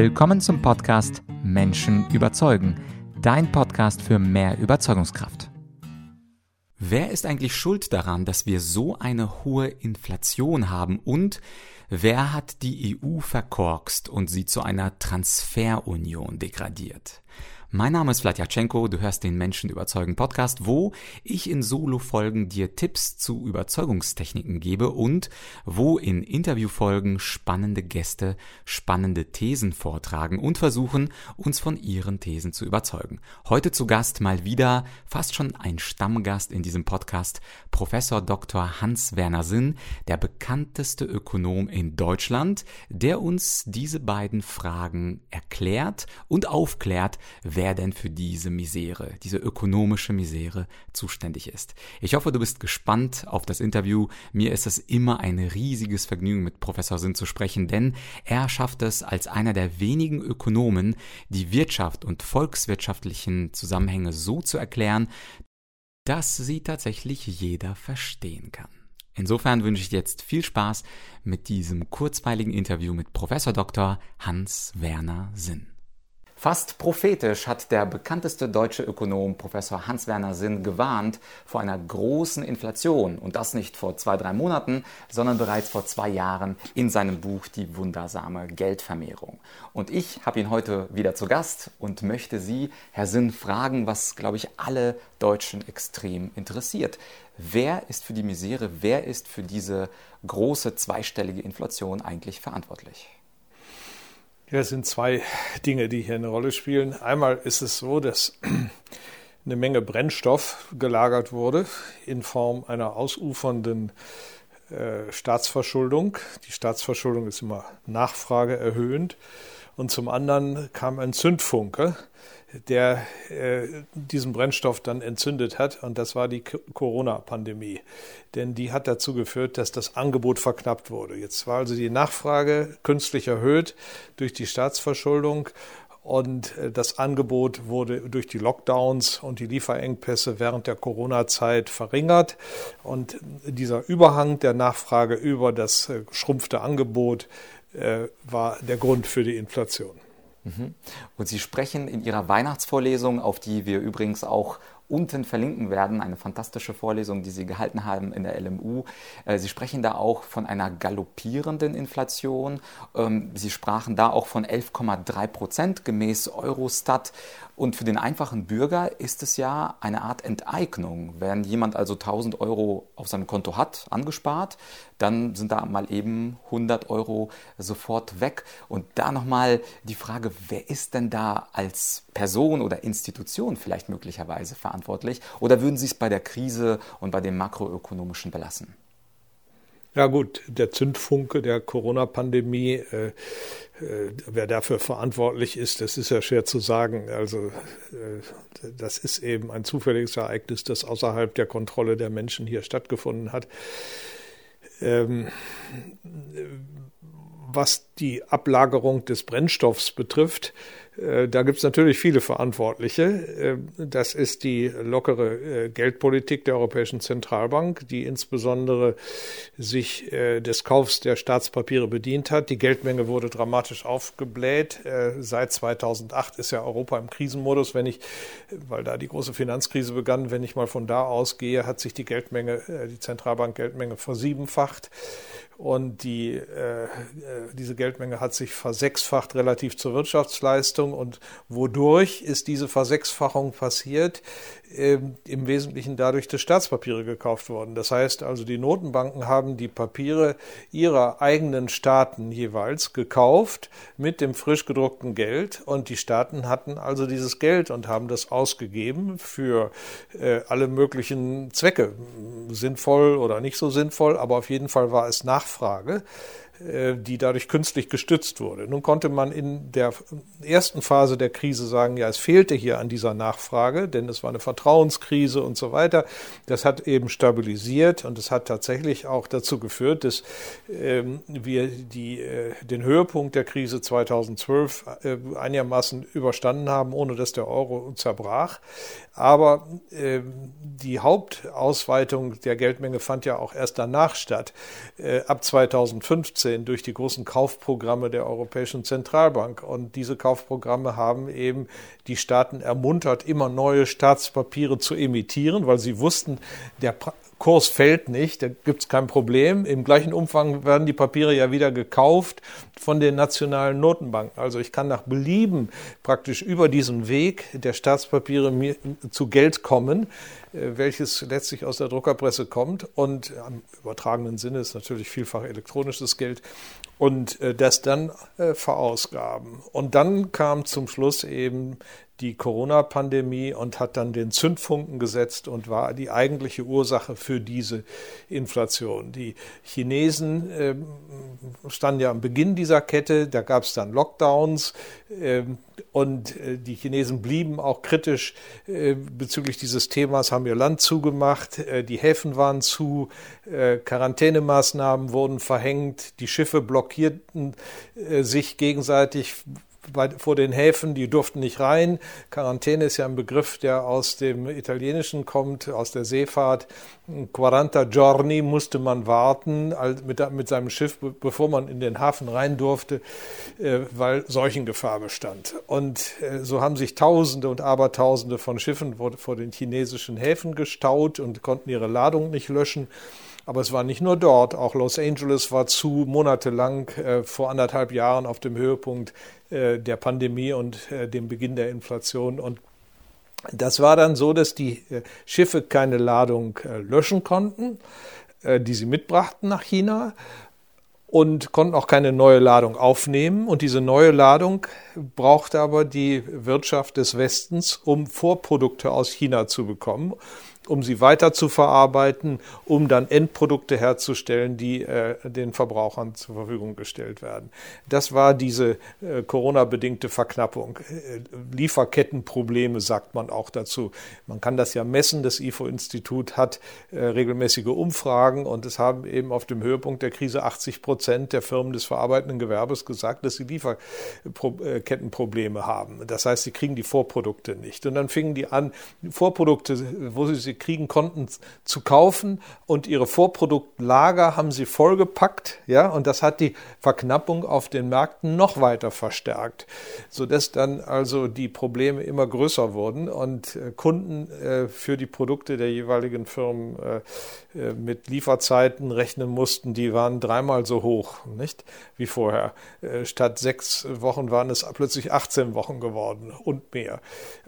Willkommen zum Podcast Menschen überzeugen, dein Podcast für mehr Überzeugungskraft. Wer ist eigentlich schuld daran, dass wir so eine hohe Inflation haben und wer hat die EU verkorkst und sie zu einer Transferunion degradiert? Mein Name ist Vladyachenko, du hörst den Menschen überzeugen Podcast, wo ich in Solo-Folgen dir Tipps zu Überzeugungstechniken gebe und wo in Interviewfolgen spannende Gäste spannende Thesen vortragen und versuchen, uns von ihren Thesen zu überzeugen. Heute zu Gast mal wieder fast schon ein Stammgast in diesem Podcast, Professor Dr. Hans-Werner Sinn, der bekannteste Ökonom in Deutschland, der uns diese beiden Fragen erklärt und aufklärt, wer denn für diese Misere, diese ökonomische Misere zuständig ist. Ich hoffe, du bist gespannt auf das Interview. Mir ist es immer ein riesiges Vergnügen, mit Professor Sinn zu sprechen, denn er schafft es als einer der wenigen Ökonomen, die Wirtschaft und volkswirtschaftlichen Zusammenhänge so zu erklären, dass sie tatsächlich jeder verstehen kann. Insofern wünsche ich jetzt viel Spaß mit diesem kurzweiligen Interview mit Professor Dr. Hans Werner Sinn. Fast prophetisch hat der bekannteste deutsche Ökonom Professor Hans-Werner Sinn gewarnt vor einer großen Inflation und das nicht vor zwei, drei Monaten, sondern bereits vor zwei Jahren in seinem Buch Die wundersame Geldvermehrung. Und ich habe ihn heute wieder zu Gast und möchte Sie, Herr Sinn, fragen, was, glaube ich, alle Deutschen extrem interessiert. Wer ist für die Misere, wer ist für diese große zweistellige Inflation eigentlich verantwortlich? Ja, es sind zwei Dinge, die hier eine Rolle spielen. Einmal ist es so, dass eine Menge Brennstoff gelagert wurde in Form einer ausufernden äh, Staatsverschuldung. Die Staatsverschuldung ist immer nachfrageerhöhend. Und zum anderen kam ein Zündfunke, der äh, diesen Brennstoff dann entzündet hat. Und das war die Corona-Pandemie. Denn die hat dazu geführt, dass das Angebot verknappt wurde. Jetzt war also die Nachfrage künstlich erhöht durch die Staatsverschuldung. Und äh, das Angebot wurde durch die Lockdowns und die Lieferengpässe während der Corona-Zeit verringert. Und dieser Überhang der Nachfrage über das äh, schrumpfte Angebot äh, war der Grund für die Inflation. Und Sie sprechen in Ihrer Weihnachtsvorlesung, auf die wir übrigens auch unten verlinken werden, eine fantastische Vorlesung, die Sie gehalten haben in der LMU. Äh, Sie sprechen da auch von einer galoppierenden Inflation. Ähm, Sie sprachen da auch von 11,3 Prozent gemäß Eurostat. Und für den einfachen Bürger ist es ja eine Art Enteignung. Wenn jemand also 1000 Euro auf seinem Konto hat, angespart, dann sind da mal eben 100 Euro sofort weg. Und da nochmal die Frage, wer ist denn da als Person oder Institution vielleicht möglicherweise verantwortlich? Oder würden Sie es bei der Krise und bei dem makroökonomischen belassen? Ja gut, der Zündfunke der Corona-Pandemie, äh, äh, wer dafür verantwortlich ist, das ist ja schwer zu sagen. Also äh, das ist eben ein zufälliges Ereignis, das außerhalb der Kontrolle der Menschen hier stattgefunden hat. Ähm, was die Ablagerung des Brennstoffs betrifft, äh, da gibt es natürlich viele Verantwortliche. Äh, das ist die lockere äh, Geldpolitik der Europäischen Zentralbank, die insbesondere sich des Kaufs der Staatspapiere bedient hat. Die Geldmenge wurde dramatisch aufgebläht. Seit 2008 ist ja Europa im Krisenmodus. Wenn ich, weil da die große Finanzkrise begann, wenn ich mal von da ausgehe, hat sich die Geldmenge, die Zentralbank Geldmenge versiebenfacht. Und die, äh, diese Geldmenge hat sich versechsfacht relativ zur Wirtschaftsleistung. Und wodurch ist diese Versechsfachung passiert? Ähm, Im Wesentlichen dadurch, dass Staatspapiere gekauft wurden. Das heißt also, die Notenbanken haben die Papiere ihrer eigenen Staaten jeweils gekauft mit dem frisch gedruckten Geld. Und die Staaten hatten also dieses Geld und haben das ausgegeben für äh, alle möglichen Zwecke. Sinnvoll oder nicht so sinnvoll, aber auf jeden Fall war es nach Nachfrage, die dadurch künstlich gestützt wurde. Nun konnte man in der ersten Phase der Krise sagen, ja, es fehlte hier an dieser Nachfrage, denn es war eine Vertrauenskrise und so weiter. Das hat eben stabilisiert und es hat tatsächlich auch dazu geführt, dass ähm, wir die, äh, den Höhepunkt der Krise 2012 äh, einigermaßen überstanden haben, ohne dass der Euro zerbrach. Aber äh, die Hauptausweitung der Geldmenge fand ja auch erst danach statt. Äh, ab 2015 2018 durch die großen Kaufprogramme der Europäischen Zentralbank. Und diese Kaufprogramme haben eben die Staaten ermuntert, immer neue Staatspapiere zu emittieren, weil sie wussten, der Kurs fällt nicht, da gibt es kein Problem. Im gleichen Umfang werden die Papiere ja wieder gekauft von den nationalen Notenbanken. Also ich kann nach Belieben praktisch über diesen Weg der Staatspapiere zu Geld kommen, äh, welches letztlich aus der Druckerpresse kommt und im übertragenen Sinne ist natürlich vielfach elektronisches Geld und äh, das dann äh, verausgaben. Und dann kam zum Schluss eben die Corona-Pandemie und hat dann den Zündfunken gesetzt und war die eigentliche Ursache für diese Inflation. Die Chinesen äh, standen ja am Beginn dieser Kette, da gab es dann Lockdowns äh, und äh, die Chinesen blieben auch kritisch äh, bezüglich dieses Themas, haben ihr Land zugemacht, äh, die Häfen waren zu, äh, Quarantänemaßnahmen wurden verhängt, die Schiffe blockierten sich gegenseitig bei, vor den Häfen, die durften nicht rein. Quarantäne ist ja ein Begriff, der aus dem Italienischen kommt, aus der Seefahrt. 40 giorni musste man warten mit, mit seinem Schiff, bevor man in den Hafen rein durfte, äh, weil Seuchengefahr bestand. Und äh, so haben sich Tausende und Abertausende von Schiffen vor den chinesischen Häfen gestaut und konnten ihre Ladung nicht löschen. Aber es war nicht nur dort, auch Los Angeles war zu monatelang äh, vor anderthalb Jahren auf dem Höhepunkt äh, der Pandemie und äh, dem Beginn der Inflation. Und das war dann so, dass die äh, Schiffe keine Ladung äh, löschen konnten, äh, die sie mitbrachten nach China und konnten auch keine neue Ladung aufnehmen. Und diese neue Ladung brauchte aber die Wirtschaft des Westens, um Vorprodukte aus China zu bekommen um sie weiter zu verarbeiten, um dann Endprodukte herzustellen, die äh, den Verbrauchern zur Verfügung gestellt werden. Das war diese äh, Corona-bedingte Verknappung. Äh, Lieferkettenprobleme sagt man auch dazu. Man kann das ja messen. Das IFO-Institut hat äh, regelmäßige Umfragen und es haben eben auf dem Höhepunkt der Krise 80 Prozent der Firmen des verarbeitenden Gewerbes gesagt, dass sie Lieferkettenprobleme haben. Das heißt, sie kriegen die Vorprodukte nicht. Und dann fingen die an, Vorprodukte, wo sie sie kriegen konnten, zu kaufen und ihre Vorproduktlager haben sie vollgepackt, ja, und das hat die Verknappung auf den Märkten noch weiter verstärkt, sodass dann also die Probleme immer größer wurden und äh, Kunden äh, für die Produkte der jeweiligen Firmen äh, mit Lieferzeiten rechnen mussten, die waren dreimal so hoch, nicht, wie vorher. Statt sechs Wochen waren es plötzlich 18 Wochen geworden und mehr.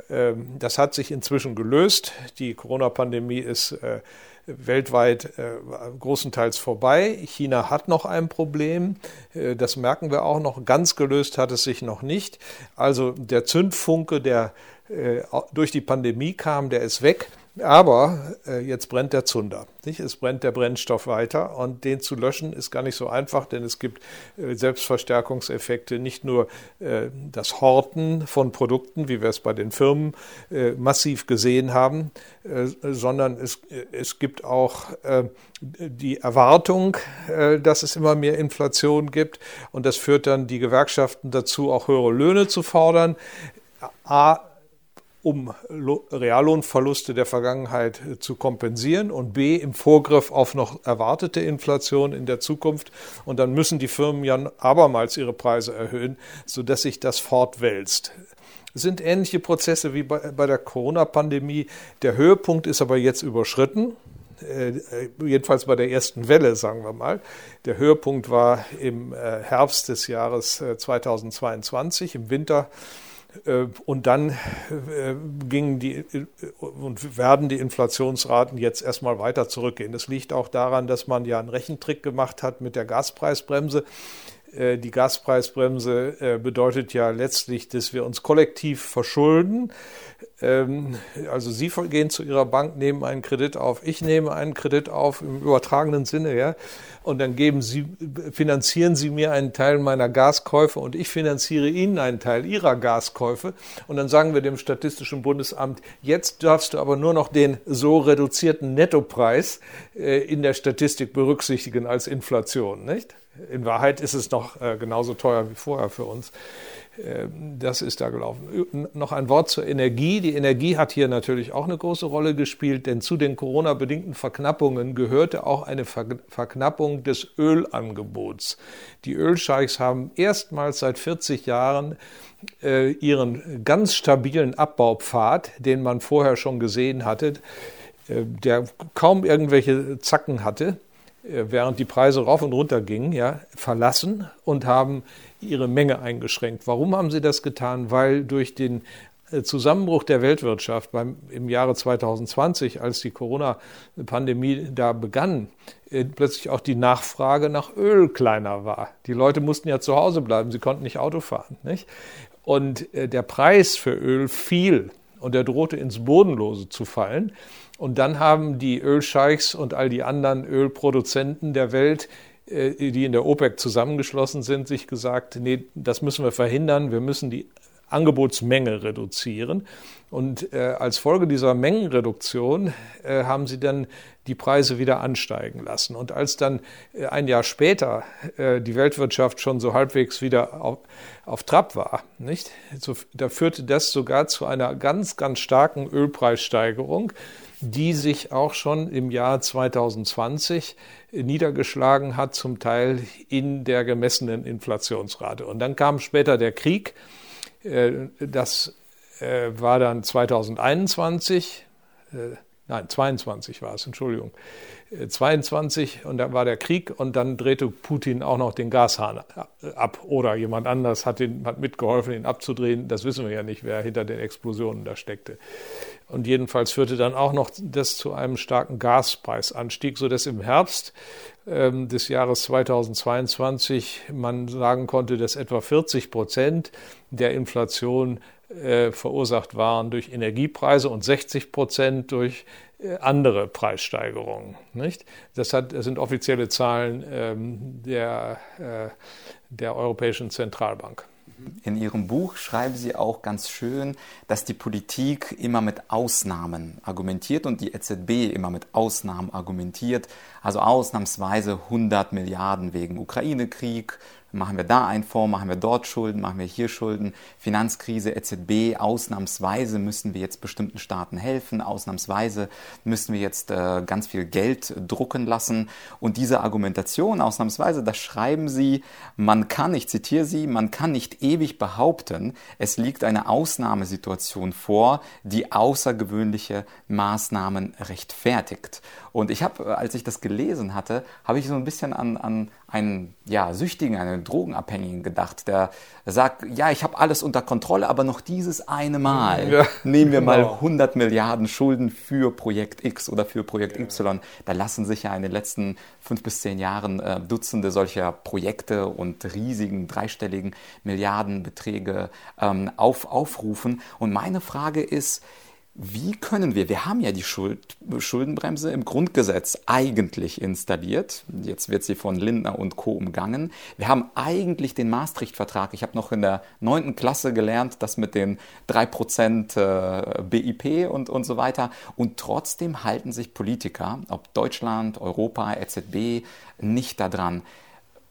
Ähm, das hat sich inzwischen gelöst. Die Corona Corona-Pandemie ist äh, weltweit äh, großenteils vorbei. China hat noch ein Problem. Äh, das merken wir auch noch. Ganz gelöst hat es sich noch nicht. Also der Zündfunke, der äh, durch die Pandemie kam, der ist weg. Aber äh, jetzt brennt der Zunder. Nicht? Es brennt der Brennstoff weiter und den zu löschen ist gar nicht so einfach, denn es gibt äh, Selbstverstärkungseffekte, nicht nur äh, das Horten von Produkten, wie wir es bei den Firmen äh, massiv gesehen haben, äh, sondern es, äh, es gibt auch die Erwartung, dass es immer mehr Inflation gibt und das führt dann die Gewerkschaften dazu, auch höhere Löhne zu fordern. A, um Reallohnverluste der Vergangenheit äh, zu kompensieren und b im Vorgriff auf noch erwartete Inflation in der Zukunft. Und dann müssen die Firmen ja abermals ihre Preise erhöhen, sodass sich das fortwälzt. Es sind ähnliche Prozesse wie bei, der Corona-Pandemie. Der Höhepunkt ist aber jetzt überschritten. Äh, jedenfalls bei der ersten Welle, sagen wir mal. Der Höhepunkt war im äh, Herbst des Jahres 2022, im Winter äh, und dann äh, gingen die äh, und werden die Inflationsraten jetzt erstmal weiter zurückgehen. Das liegt auch daran, dass man ja einen Rechentrick gemacht hat mit der Gaspreisbremse. Die Gaspreisbremse bedeutet ja letztlich, dass wir uns kollektiv verschulden. Ähm, also Sie gehen zu Ihrer Bank, nehmen einen Kredit auf, ich nehme einen Kredit auf im übertragenen Sinne, ja, und dann geben Sie, finanzieren Sie mir einen Teil meiner Gaskäufe und ich finanziere Ihnen einen Teil Ihrer Gaskäufe. Und dann sagen wir dem Statistischen Bundesamt, jetzt darfst du aber nur noch den so reduzierten Nettopreis äh, in der Statistik berücksichtigen als Inflation, nicht? In Wahrheit ist es noch äh, genauso teuer wie vorher für uns. Das ist da gelaufen. Noch ein Wort zur Energie. Die Energie hat hier natürlich auch eine große Rolle gespielt, denn zu den Corona-bedingten Verknappungen gehörte auch eine Verknappung des Ölangebots. Die Ölscheichs haben erstmals seit 40 Jahren äh, ihren ganz stabilen Abbaupfad, den man vorher schon gesehen hatte, äh, der kaum irgendwelche Zacken hatte, äh, während die Preise rauf und runter gingen, ja, verlassen und haben ihre Menge eingeschränkt. Warum haben sie das getan? Weil durch den äh, Zusammenbruch der Weltwirtschaft beim, im Jahre 2020, als die Corona-Pandemie da begann, äh, plötzlich auch die Nachfrage nach Öl kleiner war. Die Leute mussten ja zu Hause bleiben, sie konnten nicht Auto fahren. Nicht? Und äh, der Preis für Öl fiel und er drohte ins Bodenlose zu fallen. Und dann haben die Ölscheichs und all die anderen Ölproduzenten der Welt äh, die in der OPEC zusammengeschlossen sind, sich gesagt, nee, das müssen wir verhindern, wir müssen die Angebotsmenge reduzieren. Und äh, als Folge dieser Mengenreduktion äh, haben sie dann die Preise wieder ansteigen lassen. Und als dann ein Jahr später die Weltwirtschaft schon so halbwegs wieder auf, auf Trab war, nicht? Da führte das sogar zu einer ganz, ganz starken Ölpreissteigerung, die sich auch schon im Jahr 2020 niedergeschlagen hat, zum Teil in der gemessenen Inflationsrate. Und dann kam später der Krieg. Äh, das äh, war dann 2021, äh, nein, 22 war es, Entschuldigung. 22 und dann war der Krieg und dann drehte Putin auch noch den Gashahn ab oder jemand anders hat, den, hat mitgeholfen, ihn abzudrehen. Das wissen wir ja nicht, wer hinter den Explosionen da steckte. Und jedenfalls führte dann auch noch das zu einem starken Gaspreisanstieg, sodass im Herbst ähm, des Jahres 2022 man sagen konnte, dass etwa 40 Prozent der Inflation äh, verursacht waren durch Energiepreise und 60 Prozent durch äh, andere Preissteigerungen. Nicht? Das, hat, das sind offizielle Zahlen ähm, der, äh, der Europäischen Zentralbank. In Ihrem Buch schreiben Sie auch ganz schön, dass die Politik immer mit Ausnahmen argumentiert und die EZB immer mit Ausnahmen argumentiert. Also ausnahmsweise 100 Milliarden wegen Ukraine-Krieg, Machen wir da einen Fonds, machen wir dort Schulden, machen wir hier Schulden. Finanzkrise, EZB, ausnahmsweise müssen wir jetzt bestimmten Staaten helfen, ausnahmsweise müssen wir jetzt äh, ganz viel Geld drucken lassen. Und diese Argumentation, ausnahmsweise, da schreiben sie, man kann, ich zitiere sie, man kann nicht ewig behaupten, es liegt eine Ausnahmesituation vor, die außergewöhnliche Maßnahmen rechtfertigt. Und ich habe, als ich das gelesen hatte, habe ich so ein bisschen an, an einen ja, Süchtigen, einen Drogenabhängigen gedacht, der sagt, ja, ich habe alles unter Kontrolle, aber noch dieses eine Mal ja, nehmen wir genau. mal 100 Milliarden Schulden für Projekt X oder für Projekt ja. Y. Da lassen sich ja in den letzten fünf bis zehn Jahren äh, Dutzende solcher Projekte und riesigen dreistelligen Milliardenbeträge ähm, auf, aufrufen. Und meine Frage ist, wie können wir, wir haben ja die Schuld, Schuldenbremse im Grundgesetz eigentlich installiert, jetzt wird sie von Lindner und Co. umgangen. Wir haben eigentlich den Maastricht-Vertrag, ich habe noch in der neunten Klasse gelernt, das mit den 3% äh, BIP und, und so weiter. Und trotzdem halten sich Politiker, ob Deutschland, Europa, EZB, nicht daran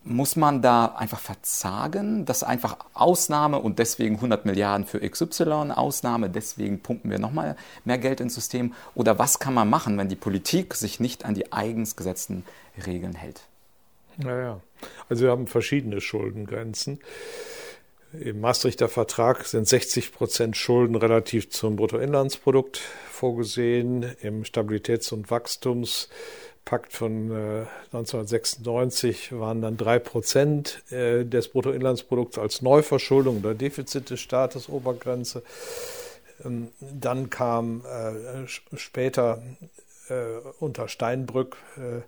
muss man da einfach verzagen, das einfach Ausnahme und deswegen 100 Milliarden für XY, Ausnahme, deswegen pumpen wir nochmal mehr Geld ins System? Oder was kann man machen, wenn die Politik sich nicht an die eigens gesetzten Regeln hält? Naja, also wir haben verschiedene Schuldengrenzen. Im Maastrichter Vertrag sind 60 Prozent Schulden relativ zum Bruttoinlandsprodukt vorgesehen. Im Stabilitäts- und Wachstums Pakt von äh, 1996 waren dann drei Prozent äh, des Bruttoinlandsprodukts als Neuverschuldung oder Defizit des Staates Obergrenze. Ähm, dann kam äh, später äh, unter Steinbrück äh,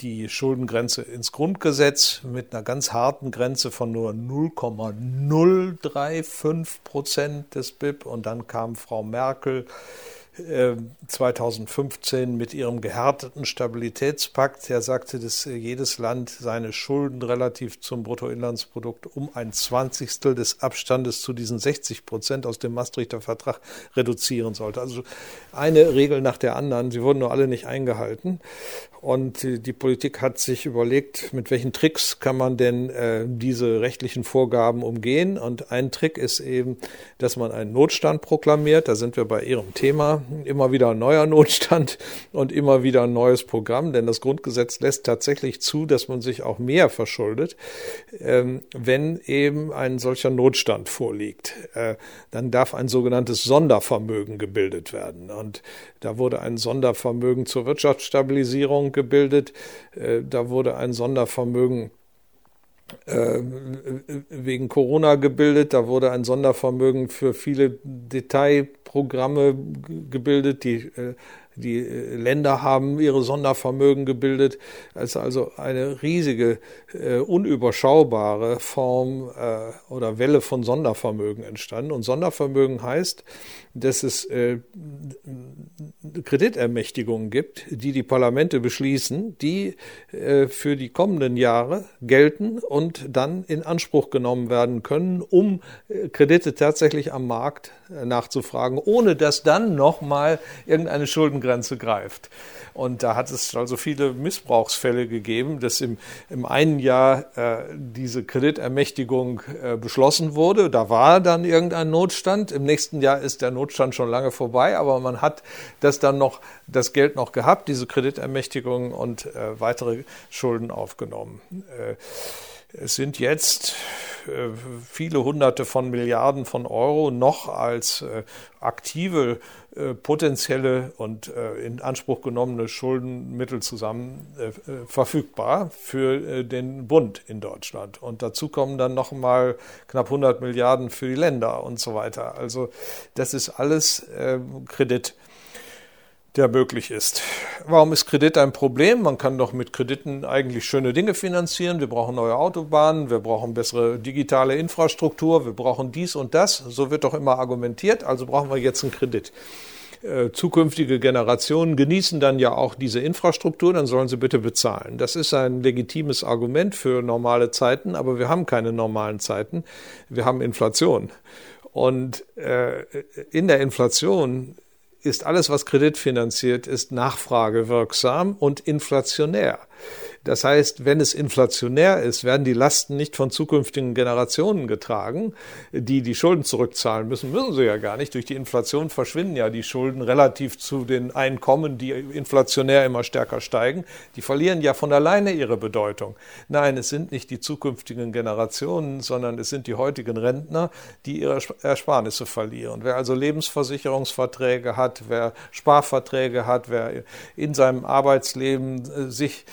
die Schuldengrenze ins Grundgesetz mit einer ganz harten Grenze von nur 0,035 Prozent des BIP. Und dann kam Frau Merkel 2015 mit ihrem gehärteten Stabilitätspakt. Er sagte, dass jedes Land seine Schulden relativ zum Bruttoinlandsprodukt um ein Zwanzigstel des Abstandes zu diesen 60 Prozent aus dem Maastrichter Vertrag reduzieren sollte. Also eine Regel nach der anderen. Sie wurden nur alle nicht eingehalten. Und die Politik hat sich überlegt, mit welchen Tricks kann man denn äh, diese rechtlichen Vorgaben umgehen. Und ein Trick ist eben, dass man einen Notstand proklamiert. Da sind wir bei Ihrem Thema. Immer wieder ein neuer Notstand und immer wieder ein neues Programm. Denn das Grundgesetz lässt tatsächlich zu, dass man sich auch mehr verschuldet, ähm, wenn eben ein solcher Notstand vorliegt. Äh, dann darf ein sogenanntes Sondervermögen gebildet werden. Und da wurde ein Sondervermögen zur Wirtschaftsstabilisierung gebildet. Äh, da wurde ein Sondervermögen äh, wegen Corona gebildet. Da wurde ein Sondervermögen für viele Detailprogramme gebildet, die äh, die Länder haben ihre Sondervermögen gebildet. Es ist also eine riesige, unüberschaubare Form oder Welle von Sondervermögen entstanden. Und Sondervermögen heißt, dass es äh, Kreditermächtigungen gibt, die die Parlamente beschließen, die äh, für die kommenden Jahre gelten und dann in Anspruch genommen werden können, um äh, Kredite tatsächlich am Markt äh, nachzufragen, ohne dass dann nochmal irgendeine Schuldengrenze greift. Und da hat es also viele Missbrauchsfälle gegeben, dass im, im einen Jahr äh, diese Kreditermächtigung äh, beschlossen wurde. Da war dann irgendein Notstand. Im nächsten Jahr ist der Notstand schon lange vorbei, aber man hat das dann noch, das Geld noch gehabt, diese Kreditermächtigung und äh, weitere Schulden aufgenommen. Es sind jetzt äh, viele Hunderte von Milliarden von Euro noch als äh, aktive äh, potenzielle und in Anspruch genommene Schuldenmittel zusammen verfügbar für den Bund in Deutschland. Und dazu kommen dann noch mal knapp 100 Milliarden für die Länder und so weiter. Also das ist alles Kredit der möglich ist. Warum ist Kredit ein Problem? Man kann doch mit Krediten eigentlich schöne Dinge finanzieren. Wir brauchen neue Autobahnen, wir brauchen bessere digitale Infrastruktur, wir brauchen dies und das. So wird doch immer argumentiert, also brauchen wir jetzt einen Kredit. Äh, zukünftige Generationen genießen dann ja auch diese Infrastruktur, dann sollen sie bitte bezahlen. Das ist ein legitimes Argument für normale Zeiten, aber wir haben keine normalen Zeiten. Wir haben Inflation. Und äh, in der Inflation ist alles, was kreditfinanziert ist, nachfragewirksam und inflationär. Das heißt, wenn es inflationär ist, werden die Lasten nicht von zukünftigen Generationen getragen, die die Schulden zurückzahlen müssen. Müssen sie ja gar nicht. Durch die Inflation verschwinden ja die Schulden relativ zu den Einkommen, die inflationär immer stärker steigen. Die verlieren ja von alleine ihre Bedeutung. Nein, es sind nicht die zukünftigen Generationen, sondern es sind die heutigen Rentner, die ihre Ersparnisse verlieren. Wer also Lebensversicherungsverträge hat, wer Sparverträge hat, wer in seinem Arbeitsleben äh, sich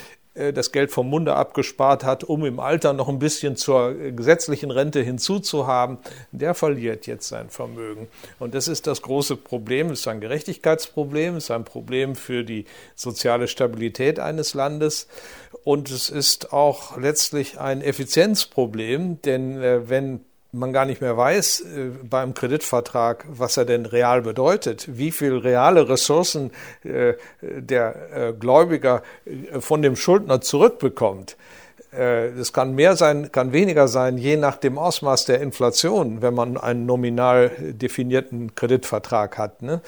das Geld vom Munde abgespart hat, um im Alter noch ein bisschen zur gesetzlichen Rente hinzuzuhaben, der verliert jetzt sein Vermögen. Und das ist das große Problem. Es ist ein Gerechtigkeitsproblem, es ist ein Problem für die soziale Stabilität eines Landes. Und es ist auch letztlich ein Effizienzproblem, denn äh, wenn man gar nicht mehr weiß äh, beim Kreditvertrag, was er denn real bedeutet, wie viel reale Ressourcen äh, der äh, Gläubiger von dem Schuldner zurückbekommt. Äh, das kann mehr sein, kann weniger sein, je nach dem Ausmaß der Inflation, wenn man einen nominal definierten Kreditvertrag hat, ne,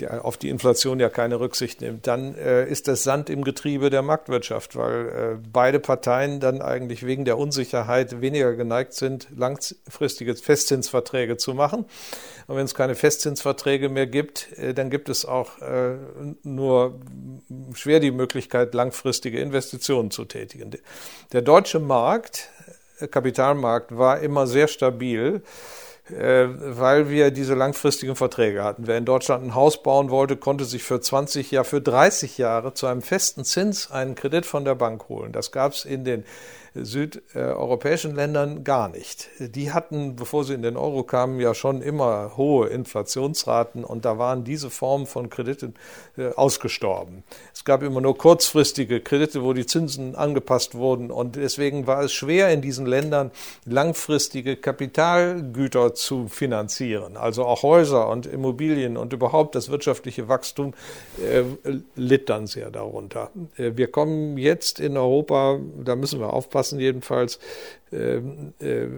der auf die Inflation ja keine Rücksicht nimmt. Dann äh, ist das Sand im Getriebe der Marktwirtschaft, weil äh, beide Parteien dann eigentlich wegen der Unsicherheit weniger geneigt sind, langfristige Festzinsverträge zu machen. Und wenn es keine Festzinsverträge mehr gibt, äh, dann gibt es auch äh, nur schwer die Möglichkeit, langfristige Investitionen zu tätigen. Der deutsche Markt, äh, Kapitalmarkt, war immer sehr stabil weil wir diese langfristigen Verträge hatten. Wer in Deutschland ein Haus bauen wollte, konnte sich für 20 Jahre, für 30 Jahre zu einem festen Zins einen Kredit von der Bank holen. Das gab es in den südeuropäischen Ländern gar nicht. Die hatten, bevor sie in den Euro kamen, ja schon immer hohe Inflationsraten und da waren diese Formen von Krediten äh, ausgestorben. Es gab immer nur kurzfristige Kredite, wo die Zinsen angepasst wurden und deswegen war es schwer in diesen Ländern langfristige Kapitalgüter zu finanzieren. Also auch Häuser und Immobilien und überhaupt das wirtschaftliche Wachstum äh, litt dann sehr darunter. Äh, wir kommen jetzt in Europa, da müssen wir aufpassen jedenfalls, äh, äh,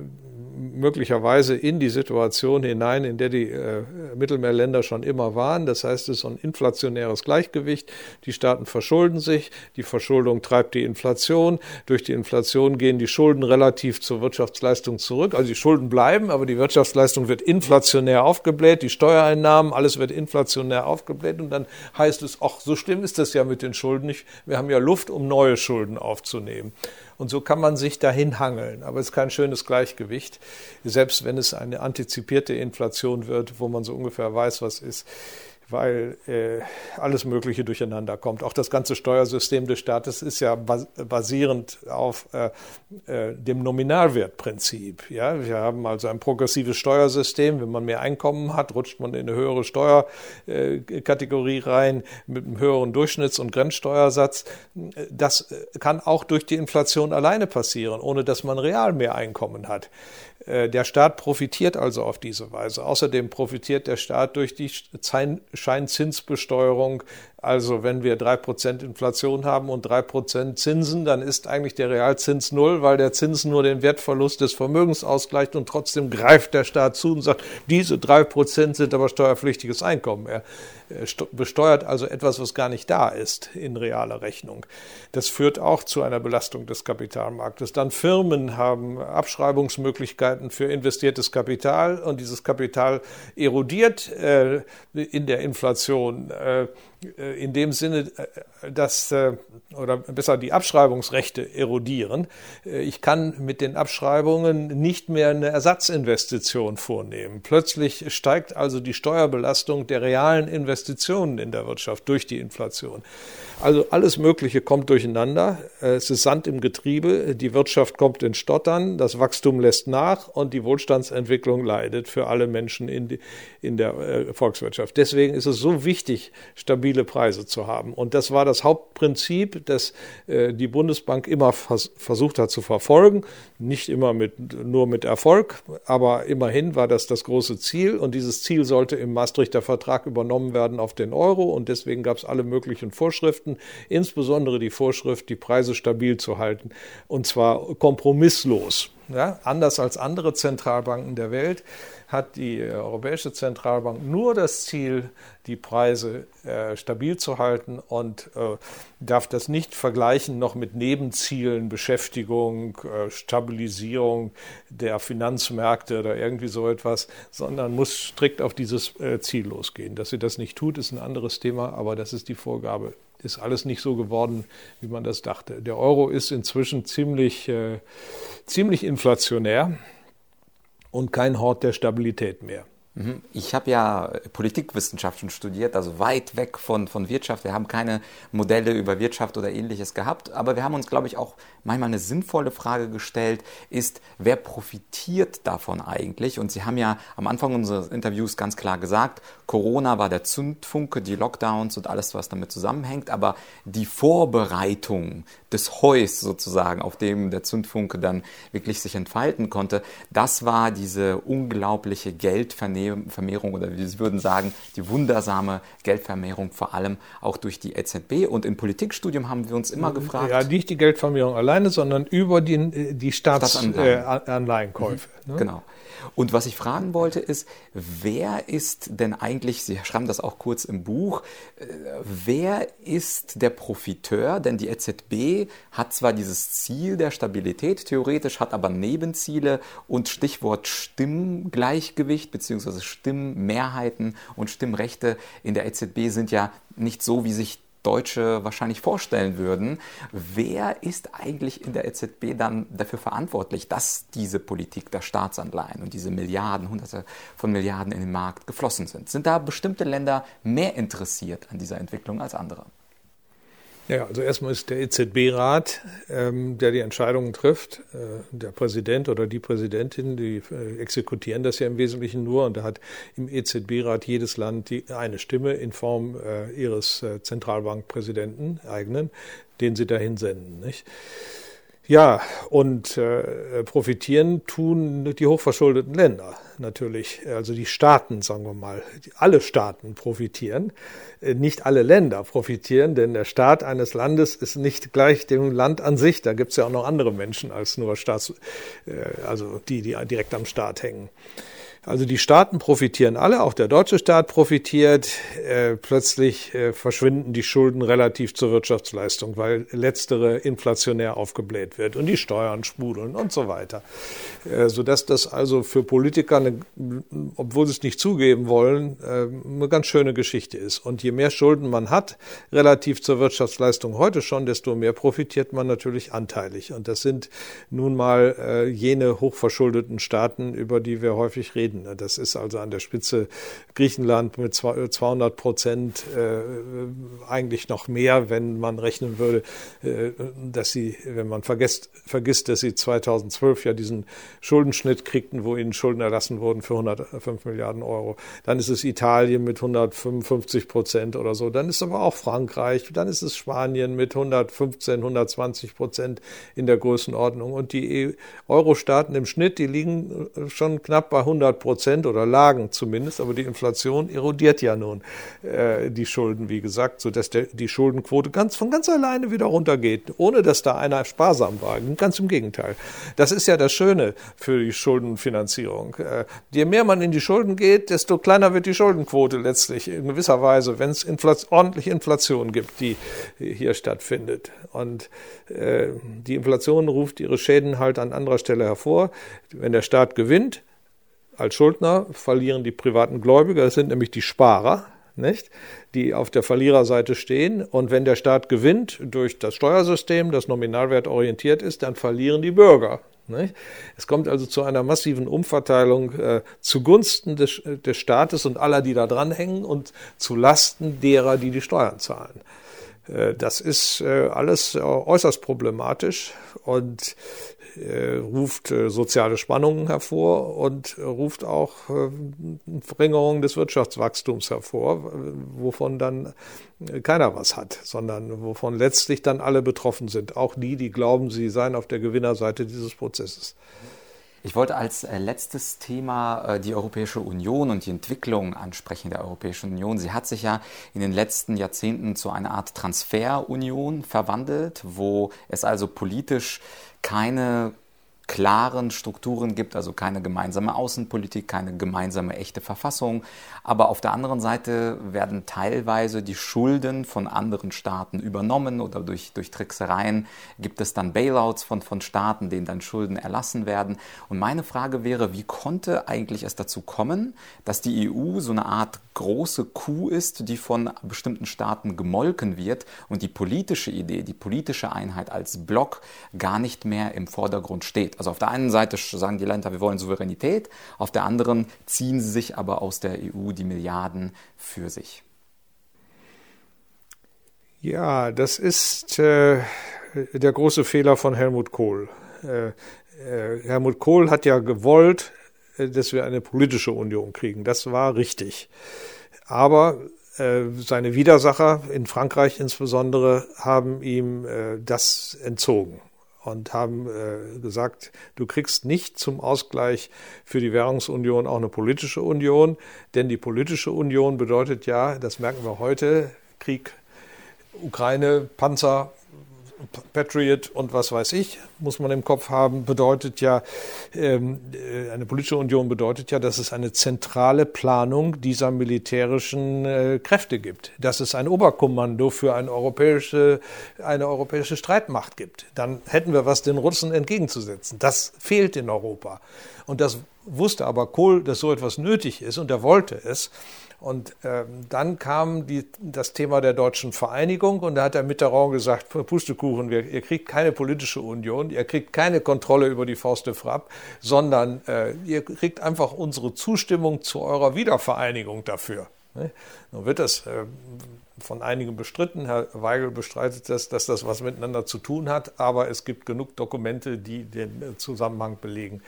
möglicherweise in die Situation hinein, in der die äh, Mittelmeerländer schon immer waren. Das heißt, es ist ein inflationäres Gleichgewicht. Die Staaten verschulden sich, die Verschuldung treibt die Inflation. Durch die Inflation gehen die Schulden relativ zur Wirtschaftsleistung zurück. Also die Schulden bleiben, aber die Wirtschaftsleistung wird inflationär aufgebläht, die Steuereinnahmen, alles wird inflationär aufgebläht und dann heißt es, ach, so schlimm ist das ja mit den Schulden nicht. Wir haben ja Luft, um neue Schulden aufzunehmen. Und so kann man sich dahin hangeln. Aber es ist kein schönes Gleichgewicht, selbst wenn es eine antizipierte Inflation wird, wo man so ungefähr weiß, was ist weil äh, alles Mögliche durcheinander kommt. Auch das ganze Steuersystem des Staates ist ja basierend auf äh, äh, dem Nominalwertprinzip. Ja? Wir haben also ein progressives Steuersystem. Wenn man mehr Einkommen hat, rutscht man in eine höhere Steuerkategorie rein mit einem höheren Durchschnitts- und Grenzsteuersatz. Das äh, kann auch durch die Inflation alleine passieren, ohne dass man real mehr Einkommen hat. Äh, der Staat profitiert also auf diese Weise. Außerdem profitiert der Staat durch die Scheinzinsbesteuerung also wenn wir drei Prozent Inflation haben und drei Prozent Zinsen, dann ist eigentlich der Realzins null, weil der Zins nur den Wertverlust des Vermögens ausgleicht und trotzdem greift der Staat zu und sagt, diese drei Prozent sind aber steuerpflichtiges Einkommen. Er besteuert also etwas, was gar nicht da ist in realer Rechnung. Das führt auch zu einer Belastung des Kapitalmarktes. Dann Firmen haben Abschreibungsmöglichkeiten für investiertes Kapital und dieses Kapital erodiert äh, in der Inflation. Äh, äh, in dem Sinne, äh, dass, äh, oder besser die Abschreibungsrechte erodieren. Ich kann mit den Abschreibungen nicht mehr eine Ersatzinvestition vornehmen. Plötzlich steigt also die Steuerbelastung der realen Investitionen in der Wirtschaft durch die Inflation. Also alles Mögliche kommt durcheinander. Es ist Sand im Getriebe. Die Wirtschaft kommt in Stottern. Das Wachstum lässt nach und die Wohlstandsentwicklung leidet für alle Menschen in, die, in der äh, Volkswirtschaft. Deswegen ist es so wichtig, stabile Preise zu haben. Und das war das Hauptprinzip, das äh, die Bundesbank immer vers versucht hat zu verfolgen. Nicht immer mit, nur mit Erfolg, aber immerhin war das das große Ziel. Und dieses Ziel sollte im Maastrichter Vertrag übernommen werden auf den Euro. Und deswegen gab es alle möglichen Vorschriften Vorschriften, insbesondere die Vorschrift, die Preise stabil zu halten, und zwar kompromisslos. Ja, anders als andere Zentralbanken der Welt hat die Europäische Zentralbank nur das Ziel, die Preise äh, stabil zu halten und äh, darf das nicht vergleichen noch mit Nebenzielen, Beschäftigung, äh, Stabilisierung der Finanzmärkte oder irgendwie so etwas, sondern muss strikt auf dieses äh, Ziel losgehen. Dass sie das nicht tut, ist ein anderes Thema, aber das ist die Vorgabe ist alles nicht so geworden, wie man das dachte. Der Euro ist inzwischen ziemlich, äh, ziemlich inflationär und kein Hort der Stabilität mehr. Mhm. Ich habe ja Politikwissenschaften studiert, also weit weg von, von Wirtschaft. Wir haben keine Modelle über Wirtschaft oder ähnliches gehabt, aber wir haben uns, glaube ich, auch manchmal eine sinnvolle Frage gestellt, ist, wer profitiert davon eigentlich? Und Sie haben ja am Anfang unseres Interviews ganz klar gesagt, Corona war der Zündfunke, die Lockdowns und alles, was damit zusammenhängt, aber die Vorbereitung des Heus sozusagen, auf dem der Zündfunke dann wirklich sich entfalten konnte, das war diese unglaubliche Geldvernehmung Geldvermehrung oder wie Sie würden sagen, die wundersame Geldvermehrung vor allem auch durch die EZB. Und im Politikstudium haben wir uns immer gefragt. Ja, nicht die Geldvermehrung alleine, sondern über die, die Staatsanleihenkäufe. Äh, ne? Genau. Und was ich fragen wollte ist, wer ist denn eigentlich, Sie schreiben das auch kurz im Buch, äh, wer ist der Profiteur? Denn die EZB hat zwar dieses Ziel der Stabilität theoretisch, hat aber Nebenziele und Stichwort Stimmgleichgewicht bzw. Stimmmehrheiten und Stimmrechte in der EZB sind ja nicht so, wie sich Deutsche wahrscheinlich vorstellen würden. Wer ist eigentlich in der EZB dann dafür verantwortlich, dass diese Politik der Staatsanleihen und diese Milliarden, Hunderte von Milliarden in den Markt geflossen sind? Sind da bestimmte Länder mehr interessiert an dieser Entwicklung als andere? Ja, also erstmal ist der EZB-Rat, ähm, der die Entscheidungen trifft, äh, der Präsident oder die Präsidentin, die äh, exekutieren das ja im Wesentlichen nur und da hat im EZB-Rat jedes Land die, eine Stimme in Form äh, ihres äh, Zentralbankpräsidenten eigenen, den sie dahin senden. Nicht? Ja, und äh, profitieren tun die hochverschuldeten Länder natürlich, also die Staaten, sagen wir mal. Alle Staaten profitieren, äh, nicht alle Länder profitieren, denn der Staat eines Landes ist nicht gleich dem Land an sich. Da gibt es ja auch noch andere Menschen als nur Staats, äh, also die, die direkt am Staat hängen. Also die Staaten profitieren alle, auch der deutsche Staat profitiert. Äh, plötzlich äh, verschwinden die Schulden relativ zur Wirtschaftsleistung, weil letztere inflationär aufgebläht wird und die Steuern sprudeln und so weiter. Äh, sodass das also für Politiker, eine, obwohl sie es nicht zugeben wollen, äh, eine ganz schöne Geschichte ist. Und je mehr Schulden man hat, relativ zur Wirtschaftsleistung heute schon, desto mehr profitiert man natürlich anteilig. Und das sind nun mal äh, jene hochverschuldeten Staaten, über die wir häufig reden reden. Das ist also an der Spitze Griechenland mit 200 Prozent äh, eigentlich noch mehr, wenn man rechnen würde, äh, dass sie, wenn man vergisst, vergisst, dass sie 2012 ja diesen Schuldenschnitt kriegten, wo ihnen Schulden erlassen wurden für 105 Milliarden Euro. Dann ist es Italien mit 155 Prozent oder so. Dann ist aber auch Frankreich. Dann ist es Spanien mit 115, 120 Prozent in der Größenordnung. Und die Euro-Staaten im Schnitt, die liegen schon knapp bei 100 Prozent oder lagen zumindest, aber die Inflation erodiert ja nun äh, die Schulden, wie gesagt, sodass der, die Schuldenquote ganz von ganz alleine wieder runtergeht, ohne dass da einer sparsam war. Ganz im Gegenteil. Das ist ja das Schöne für die Schuldenfinanzierung. Äh, je mehr man in die Schulden geht, desto kleiner wird die Schuldenquote letztlich in gewisser Weise, wenn es Inflation, ordentliche Inflation gibt, die hier stattfindet. Und äh, die Inflation ruft ihre Schäden halt an anderer Stelle hervor. Wenn der Staat gewinnt, als Schuldner verlieren die privaten Gläubiger, das sind nämlich die Sparer, nicht? die auf der Verliererseite stehen. Und wenn der Staat gewinnt durch das Steuersystem, das nominalwertorientiert ist, dann verlieren die Bürger. Nicht? Es kommt also zu einer massiven Umverteilung äh, zugunsten des, des Staates und aller, die da dranhängen und zu Lasten derer, die die Steuern zahlen. Äh, das ist äh, alles äh, äußerst problematisch und äh, ruft äh, soziale Spannungen hervor und ruft auch äh, Verringerung des Wirtschaftswachstums hervor, wovon dann keiner was hat, sondern wovon letztlich dann alle betroffen sind, auch die, die glauben, sie seien auf der Gewinnerseite dieses Prozesses. Ich wollte als letztes Thema die Europäische Union und die Entwicklung ansprechen der Europäischen Union. Sie hat sich ja in den letzten Jahrzehnten zu einer Art Transferunion verwandelt, wo es also politisch keine klaren Strukturen gibt, also keine gemeinsame Außenpolitik, keine gemeinsame echte Verfassung. Aber auf der anderen Seite werden teilweise die Schulden von anderen Staaten übernommen oder durch, durch Tricksereien gibt es dann Bailouts von, von Staaten, denen dann Schulden erlassen werden. Und meine Frage wäre, wie konnte eigentlich es dazu kommen, dass die EU so eine Art große Kuh ist, die von bestimmten Staaten gemolken wird und die politische Idee, die politische Einheit als Block gar nicht mehr im Vordergrund steht? Also auf der einen Seite sagen die Länder, wir wollen Souveränität, auf der anderen ziehen sie sich aber aus der EU die Milliarden für sich. Ja, das ist äh, der große Fehler von Helmut Kohl. Äh, äh, Helmut Kohl hat ja gewollt, äh, dass wir eine politische Union kriegen. Das war richtig. Aber äh, seine Widersacher in Frankreich insbesondere haben ihm äh, das entzogen und haben äh, gesagt, du kriegst nicht zum Ausgleich für die Währungsunion auch eine politische Union, denn die politische Union bedeutet ja, das merken wir heute, Krieg, Ukraine, Panzer, Patriot und was weiß ich, muss man im Kopf haben, bedeutet ja, ähm, äh, eine politische Union bedeutet ja, dass es eine zentrale Planung dieser militärischen äh, Kräfte gibt, dass es ein Oberkommando für eine europäische, eine europäische Streitmacht gibt. Dann hätten wir was den Russen entgegenzusetzen. Das fehlt in Europa. Und das wusste aber Kohl, dass so etwas nötig ist und er wollte es. Und ähm, dann kam die, das Thema der deutschen Vereinigung und da hat der Mitterrand gesagt, Pustekuchen, wir, ihr kriegt keine politische Union, ihr kriegt keine Kontrolle über die Faust de Frappe, sondern äh, ihr kriegt einfach unsere Zustimmung zu eurer Wiedervereinigung dafür. Ne? Nun wird das äh, von einigen bestritten. Herr Weigel bestreitet das, dass das was miteinander zu tun hat, aber es gibt genug Dokumente, die den Zusammenhang belegen.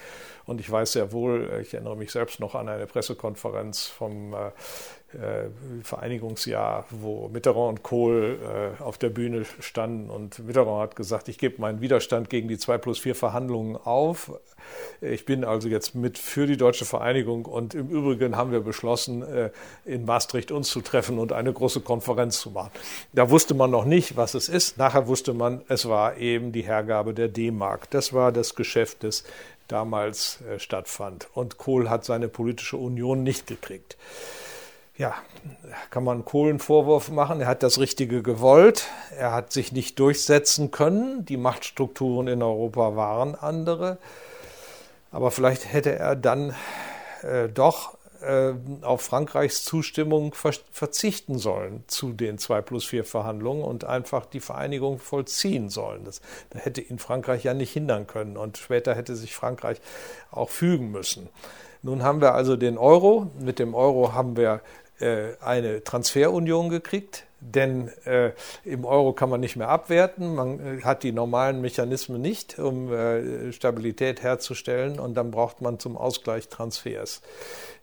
Und ich weiß sehr wohl, ich erinnere mich selbst noch an eine Pressekonferenz vom äh, Vereinigungsjahr, wo Mitterrand und Kohl äh, auf der Bühne standen und Mitterrand hat gesagt, ich gebe meinen Widerstand gegen die 2 plus 4 Verhandlungen auf. Ich bin also jetzt mit für die deutsche Vereinigung und im Übrigen haben wir beschlossen, äh, in Maastricht uns zu treffen und eine große Konferenz zu machen. Da wusste man noch nicht, was es ist. Nachher wusste man, es war eben die Hergabe der D-Mark. Das war das Geschäft, das damals stattfand. Und Kohl hat seine politische Union nicht gekriegt ja, kann man einen Vorwurf machen. Er hat das Richtige gewollt. Er hat sich nicht durchsetzen können. Die Machtstrukturen in Europa waren andere. Aber vielleicht hätte er dann äh, doch äh, auf Frankreichs Zustimmung ver verzichten sollen zu den 2 plus 4 Verhandlungen und einfach die Vereinigung vollziehen sollen. Das, das hätte ihn Frankreich ja nicht hindern können. Und später hätte sich Frankreich auch fügen müssen. Nun haben wir also den Euro. Mit dem Euro haben wir eine Transferunion gekriegt, denn äh, im Euro kann man nicht mehr abwerten, man äh, hat die normalen Mechanismen nicht, um äh, Stabilität herzustellen und dann braucht man zum Ausgleich Transfers.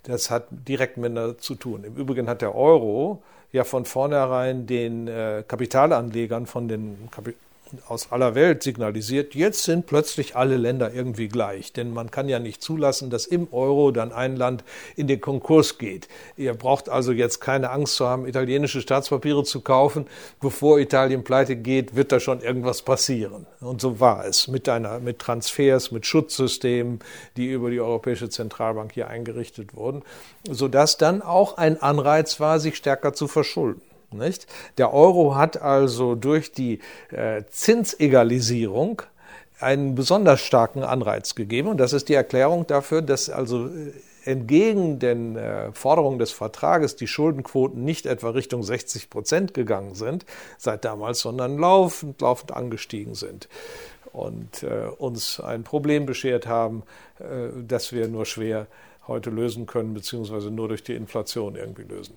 Das hat direkt miteinander zu tun. Im Übrigen hat der Euro ja von vornherein den äh, Kapitalanlegern von den Kapi aus aller Welt signalisiert, jetzt sind plötzlich alle Länder irgendwie gleich. Denn man kann ja nicht zulassen, dass im Euro dann ein Land in den Konkurs geht. Ihr braucht also jetzt keine Angst zu haben, italienische Staatspapiere zu kaufen. Bevor Italien pleite geht, wird da schon irgendwas passieren. Und so war es mit, einer, mit Transfers, mit Schutzsystemen, die über die Europäische Zentralbank hier eingerichtet wurden, sodass dann auch ein Anreiz war, sich stärker zu verschulden. Nicht? Der Euro hat also durch die äh, Zinsegalisierung einen besonders starken Anreiz gegeben. Und das ist die Erklärung dafür, dass also äh, entgegen den äh, Forderungen des Vertrages die Schuldenquoten nicht etwa Richtung 60 Prozent gegangen sind seit damals, sondern laufend, laufend angestiegen sind und äh, uns ein Problem beschert haben, äh, das wir nur schwer heute lösen können, beziehungsweise nur durch die Inflation irgendwie lösen.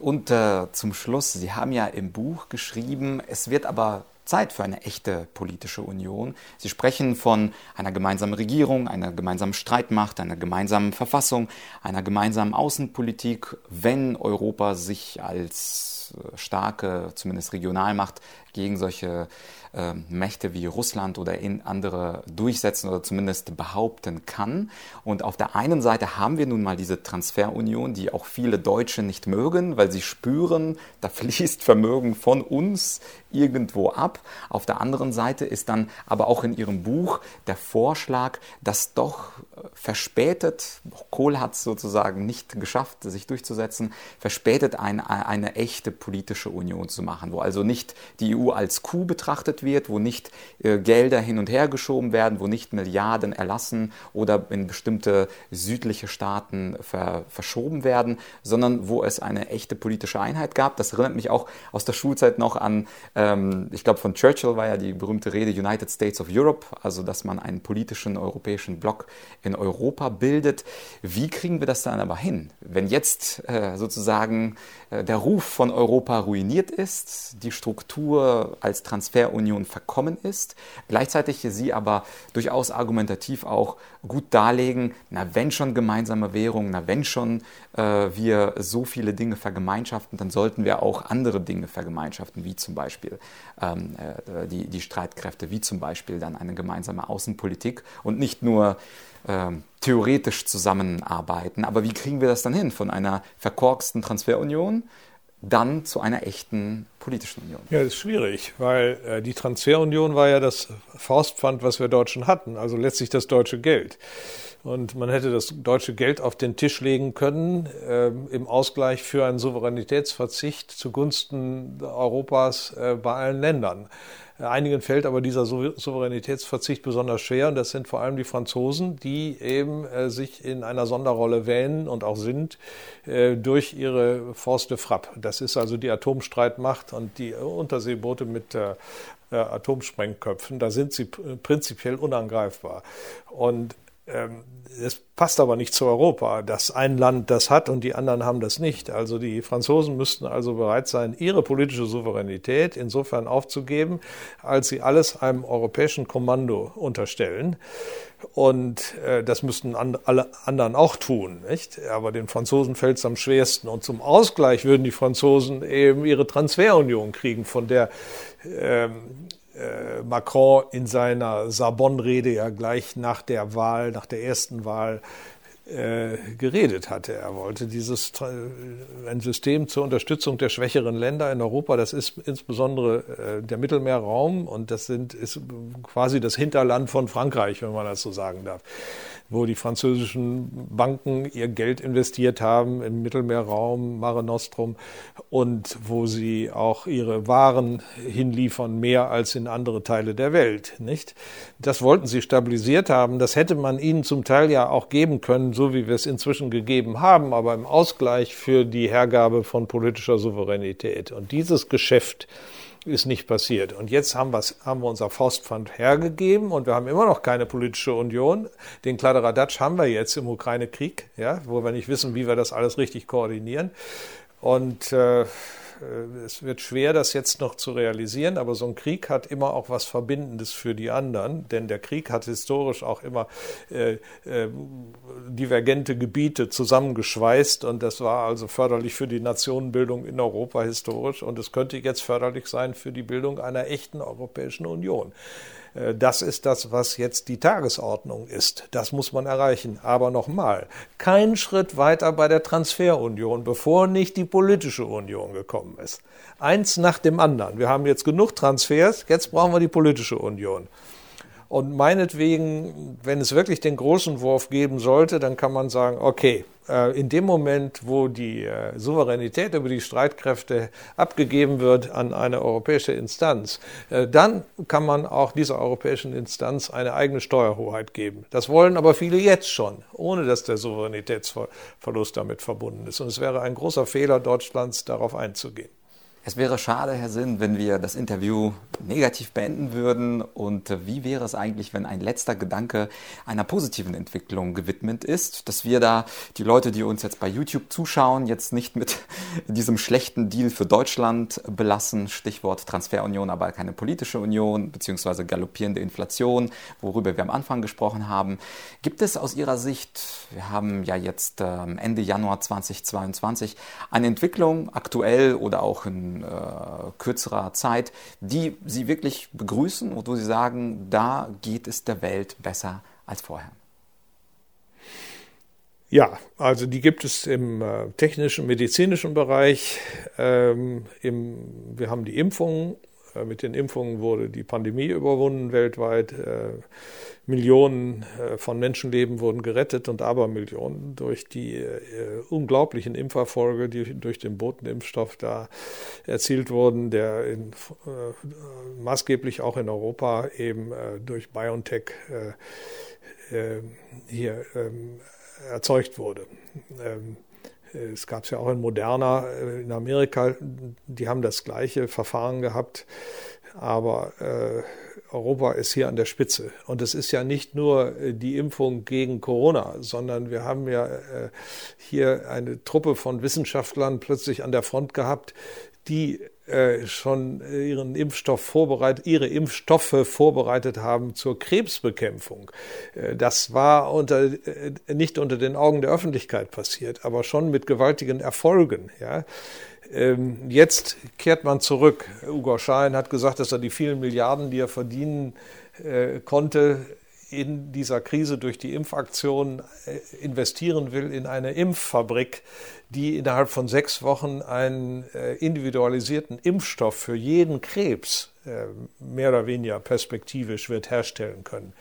Und äh, zum Schluss, Sie haben ja im Buch geschrieben, es wird aber Zeit für eine echte politische Union. Sie sprechen von einer gemeinsamen Regierung, einer gemeinsamen Streitmacht, einer gemeinsamen Verfassung, einer gemeinsamen Außenpolitik, wenn Europa sich als starke, zumindest Regionalmacht, gegen solche äh, Mächte wie Russland oder in andere durchsetzen oder zumindest behaupten kann. Und auf der einen Seite haben wir nun mal diese Transferunion, die auch viele Deutsche nicht mögen, weil sie spüren, da fließt Vermögen von uns irgendwo ab. Auf der anderen Seite ist dann aber auch in ihrem Buch der Vorschlag, dass doch verspätet, Kohl hat es sozusagen nicht geschafft, sich durchzusetzen, verspätet eine, eine echte politische Union zu machen, wo also nicht die EU als Kuh betrachtet wird, wo nicht äh, Gelder hin und her geschoben werden, wo nicht Milliarden erlassen oder in bestimmte südliche Staaten ver, verschoben werden, sondern wo es eine echte politische Einheit gab. Das erinnert mich auch aus der Schulzeit noch an, ähm, ich glaube von Churchill war ja die berühmte Rede United States of Europe, also dass man einen politischen europäischen Block in Europa bildet. Wie kriegen wir das dann aber hin, wenn jetzt äh, sozusagen äh, der Ruf von Europa ruiniert ist, die Struktur als Transferunion verkommen ist, gleichzeitig sie aber durchaus argumentativ auch gut darlegen, na wenn schon gemeinsame Währung, na wenn schon äh, wir so viele Dinge vergemeinschaften, dann sollten wir auch andere Dinge vergemeinschaften, wie zum Beispiel ähm, äh, die, die Streitkräfte, wie zum Beispiel dann eine gemeinsame Außenpolitik und nicht nur ähm, theoretisch zusammenarbeiten. Aber wie kriegen wir das dann hin? Von einer verkorksten Transferunion dann zu einer echten politischen Union? Ja, das ist schwierig, weil äh, die Transferunion war ja das Faustpfand, was wir Deutschen hatten, also letztlich das deutsche Geld. Und man hätte das deutsche Geld auf den Tisch legen können äh, im Ausgleich für einen Souveränitätsverzicht zugunsten Europas äh, bei allen Ländern. Einigen fällt aber dieser Souveränitätsverzicht besonders schwer und das sind vor allem die Franzosen, die eben äh, sich in einer Sonderrolle wähnen und auch sind äh, durch ihre Force de Frappe. Das ist also die Atomstreitmacht und die Unterseeboote mit äh, Atomsprengköpfen. Da sind sie prinzipiell unangreifbar. Und Ähm, es passt aber nicht zu Europa, dass ein Land das hat und die anderen haben das nicht. Also die Franzosen müssten also bereit sein, ihre politische Souveränität insofern aufzugeben, als sie alles einem europäischen Kommando unterstellen. Und äh, das müssten alle anderen auch tun, nicht? Aber den Franzosen fällt es am schwersten. Und zum Ausgleich würden die Franzosen eben ihre Transferunion kriegen, von der ähm, äh, Macron in seiner Sorbonne-Rede ja gleich nach der Wahl, nach der ersten Wahl äh, geredet hatte. Er wollte dieses äh, ein System zur Unterstützung der schwächeren Länder in Europa. Das ist insbesondere äh, der Mittelmeerraum und das sind ist quasi das Hinterland von Frankreich, wenn man das so sagen darf wo die französischen Banken ihr Geld investiert haben im Mittelmeerraum, Mare Nostrum, und wo sie auch ihre Waren hinliefern, mehr als in andere Teile der Welt, nicht? Das wollten sie stabilisiert haben. Das hätte man ihnen zum Teil ja auch geben können, so wie wir es inzwischen gegeben haben, aber im Ausgleich für die Hergabe von politischer Souveränität. Und dieses Geschäft, ist nicht passiert. Und jetzt haben, haben wir unser Faustpfand hergegeben und wir haben immer noch keine politische Union. Den Kladderadatsch haben wir jetzt im Ukraine-Krieg, ja, wo wir nicht wissen, wie wir das alles richtig koordinieren. Und äh, es wird schwer, das jetzt noch zu realisieren, aber so ein Krieg hat immer auch was Verbindendes für die anderen, denn der Krieg hat historisch auch immer äh, äh, divergente Gebiete zusammengeschweißt und das war also förderlich für die Nationenbildung in Europa historisch und es könnte jetzt förderlich sein für die Bildung einer echten Europäischen Union. Äh, das ist das, was jetzt die Tagesordnung ist. Das muss man erreichen. Aber nochmal, kein Schritt weiter bei der Transferunion, bevor nicht die politische Union gekommen ist. Eins nach dem anderen. Wir haben jetzt genug Transfers, jetzt brauchen wir die politische Union. Und meinetwegen, wenn es wirklich den großen Wurf geben sollte, dann kann man sagen, okay, äh, in dem Moment, wo die äh, Souveränität über die Streitkräfte abgegeben wird an eine europäische Instanz, äh, dann kann man auch dieser europäischen Instanz eine eigene Steuerhoheit geben. Das wollen aber viele jetzt schon, ohne dass der Souveränitätsverlust damit verbunden ist. Und es wäre ein großer Fehler Deutschlands, darauf einzugehen. Es wäre schade, Herr Sinn, wenn wir das Interview negativ beenden würden. Und wie wäre es eigentlich, wenn ein letzter Gedanke einer positiven Entwicklung gewidmet ist, dass wir da die Leute, die uns jetzt bei YouTube zuschauen, jetzt nicht mit diesem schlechten Deal für Deutschland belassen, Stichwort Transferunion, aber keine politische Union, beziehungsweise galoppierende Inflation, worüber wir am Anfang gesprochen haben. Gibt es aus Ihrer Sicht, wir haben ja jetzt ähm, Ende Januar 2022, eine Entwicklung aktuell oder auch in äh, kürzerer Zeit, die Sie wirklich begrüßen und wo Sie sagen, da geht es der Welt besser als vorher? Ja, also die gibt es im äh, technischen, medizinischen Bereich. Ähm, im, wir haben die Impfungen. Äh, mit den Impfungen wurde die Pandemie überwunden weltweit. Äh, Millionen äh, von Menschenleben wurden gerettet und Abermillionen durch die unglaublichen Impferfolge, die durch den Botenimpfstoff da erzielt wurden, der in, maßgeblich auch in Europa eben durch BioNTech hier ähm, erzeugt wurde. Es gab es ja auch in Moderna in Amerika, die haben das gleiche Verfahren gehabt, aber äh, Europa ist hier an der Spitze. Und es ist ja nicht nur äh, die Impfung gegen Corona, sondern wir haben ja äh, hier eine Truppe von Wissenschaftlern plötzlich an der Front gehabt, die äh, schon ihren Impfstoff vorbereitet, ihre Impfstoffe vorbereitet haben zur Krebsbekämpfung. Das war unter, nicht unter den Augen der Öffentlichkeit passiert, aber schon mit gewaltigen Erfolgen. Ja. Ähm, jetzt kehrt man zurück. Ugo Schein hat gesagt, dass er die vielen Milliarden, die er verdienen äh, konnte, in dieser Krise durch die Impfaktion äh, investieren will in eine Impffabrik, die innerhalb von sechs Wochen einen äh, individualisierten Impfstoff für jeden Krebs mehr oder weniger perspektivisch wird herstellen können.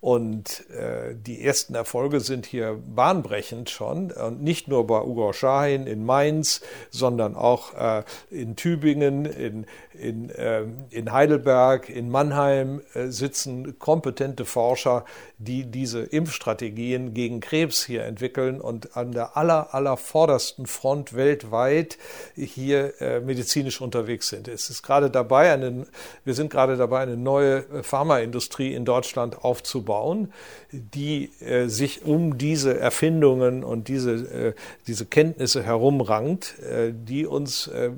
Und äh, die ersten Erfolge sind hier bahnbrechend schon. Und nicht nur bei Ugo Schahin in Mainz, sondern auch äh, in Tübingen, in, in, äh, in Heidelberg, in Mannheim äh, sitzen kompetente Forscher, die diese Impfstrategien gegen Krebs hier entwickeln und an der aller, aller vordersten Front weltweit hier äh, medizinisch unterwegs sind. Es ist gerade dabei, eine, wir sind gerade dabei, eine neue Pharmaindustrie in Deutschland aufzubauen aufzubauen, die äh, sich um diese Erfindungen und diese, äh, diese Kenntnisse herumrankt, äh, die uns äh,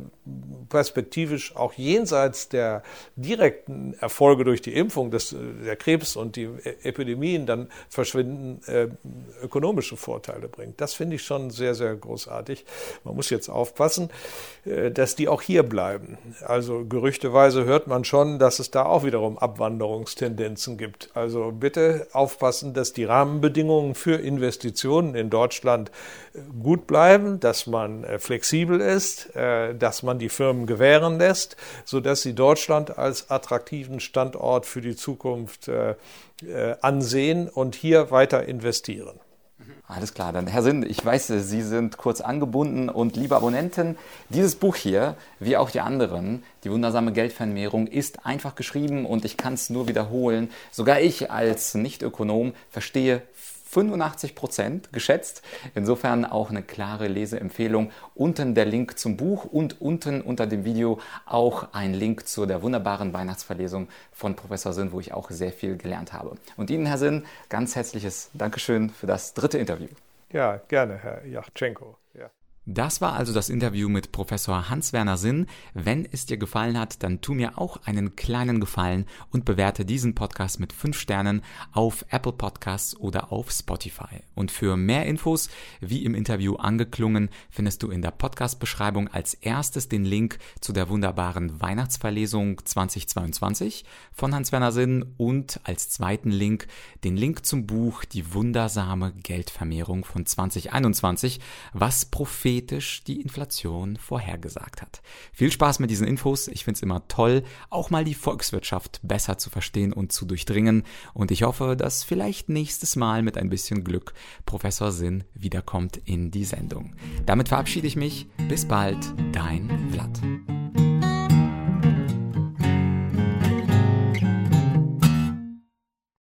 perspektivisch auch jenseits der direkten Erfolge durch die Impfung, des, der Krebs und die Epidemien dann verschwinden, äh, ökonomische Vorteile bringt. Das finde ich schon sehr, sehr großartig. Man muss jetzt aufpassen, äh, dass die auch hier bleiben. Also gerüchteweise hört man schon, dass es da auch wiederum Abwanderungstendenzen gibt. Also bitte aufpassen, dass die Rahmenbedingungen für Investitionen in Deutschland äh, gut bleiben, dass man äh, flexibel ist, dass man die Firmen gewähren lässt, sodass sie Deutschland als attraktiven Standort für die Zukunft ansehen und hier weiter investieren. Alles klar, dann Herr Sinn, ich weiß, Sie sind kurz angebunden und liebe Abonnenten, dieses Buch hier, wie auch die anderen, die wundersame Geldvermehrung, ist einfach geschrieben und ich kann es nur wiederholen. Sogar ich als Nicht-Ökonom verstehe 85 Prozent geschätzt. Insofern auch eine klare Leseempfehlung. Unten der Link zum Buch und unten unter dem Video auch ein Link zu der wunderbaren Weihnachtsverlesung von Professor Sinn, wo ich auch sehr viel gelernt habe. Und Ihnen, Herr Sinn, ganz herzliches Dankeschön für das dritte Interview. Ja, gerne, Herr Yachtschenko. Das war also das Interview mit Professor Hans-Werner Sinn. Wenn es dir gefallen hat, dann tu mir auch einen kleinen Gefallen und bewerte diesen Podcast mit 5 Sternen auf Apple Podcasts oder auf Spotify. Und für mehr Infos, wie im Interview angeklungen, findest du in der Podcast-Beschreibung als erstes den Link zu der wunderbaren Weihnachtsverlesung 2022 von Hans-Werner Sinn und als zweiten Link den Link zum Buch Die wundersame Geldvermehrung von 2021, was Prophet prophetisch die Inflation vorhergesagt hat. Viel Spaß mit diesen Infos. Ich finde es immer toll, auch mal die Volkswirtschaft besser zu verstehen und zu durchdringen. Und ich hoffe, dass vielleicht nächstes Mal mit ein bisschen Glück Professor Sinn wiederkommt in die Sendung. Damit verabschiede ich mich. Bis bald, dein Vlad.